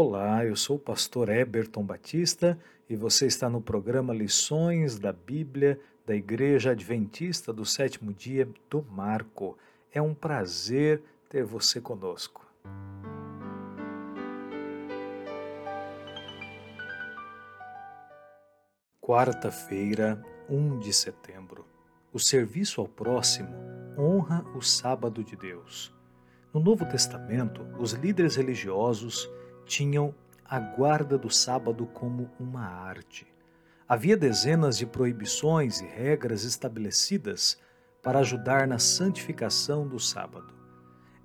Olá, eu sou o pastor Eberton Batista e você está no programa Lições da Bíblia da Igreja Adventista do Sétimo Dia do Marco. É um prazer ter você conosco. Quarta-feira, 1 de setembro. O serviço ao próximo honra o sábado de Deus. No Novo Testamento, os líderes religiosos tinham a guarda do sábado como uma arte. Havia dezenas de proibições e regras estabelecidas para ajudar na santificação do sábado.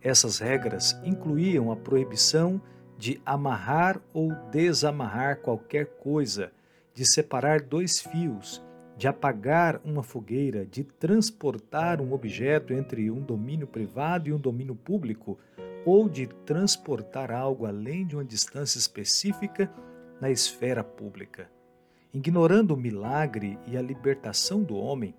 Essas regras incluíam a proibição de amarrar ou desamarrar qualquer coisa, de separar dois fios, de apagar uma fogueira, de transportar um objeto entre um domínio privado e um domínio público, ou de transportar algo além de uma distância específica na esfera pública. Ignorando o milagre e a libertação do homem,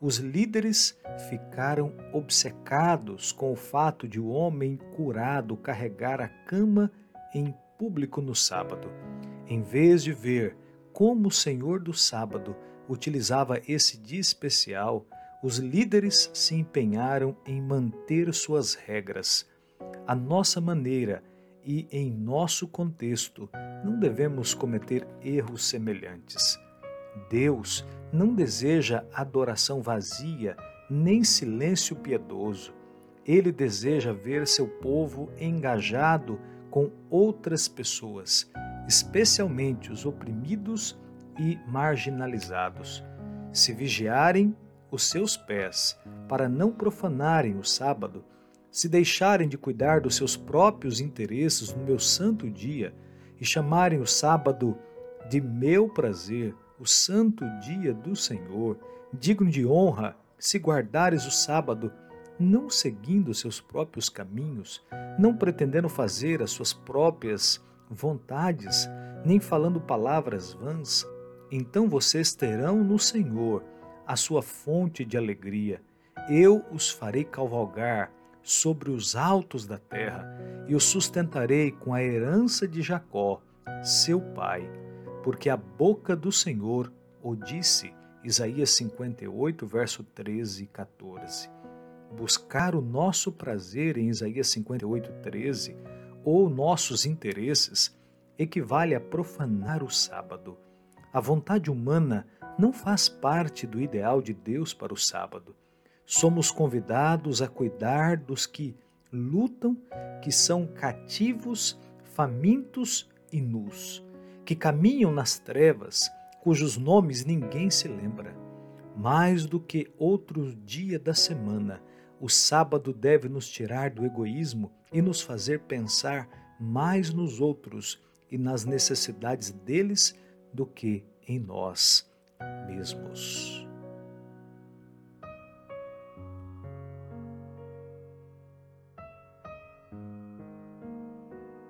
os líderes ficaram obcecados com o fato de o homem curado carregar a cama em público no sábado, em vez de ver como o Senhor do sábado utilizava esse dia especial, os líderes se empenharam em manter suas regras. A nossa maneira e em nosso contexto, não devemos cometer erros semelhantes. Deus não deseja adoração vazia nem silêncio piedoso. Ele deseja ver seu povo engajado com outras pessoas, especialmente os oprimidos e marginalizados. Se vigiarem os seus pés para não profanarem o sábado, se deixarem de cuidar dos seus próprios interesses no meu santo dia e chamarem o sábado de meu prazer, o santo dia do Senhor, digno de honra, se guardares o sábado, não seguindo seus próprios caminhos, não pretendendo fazer as suas próprias vontades, nem falando palavras vãs, então vocês terão no Senhor a sua fonte de alegria. Eu os farei cavalgar sobre os altos da terra e os sustentarei com a herança de Jacó, seu pai, porque a boca do Senhor o disse. Isaías 58, verso 13 e 14. Buscar o nosso prazer em Isaías 58, 13, ou nossos interesses, equivale a profanar o sábado a vontade humana não faz parte do ideal de Deus para o sábado. Somos convidados a cuidar dos que lutam, que são cativos, famintos e nus, que caminham nas trevas, cujos nomes ninguém se lembra. Mais do que outro dia da semana, o sábado deve nos tirar do egoísmo e nos fazer pensar mais nos outros e nas necessidades deles do que em nós mesmos.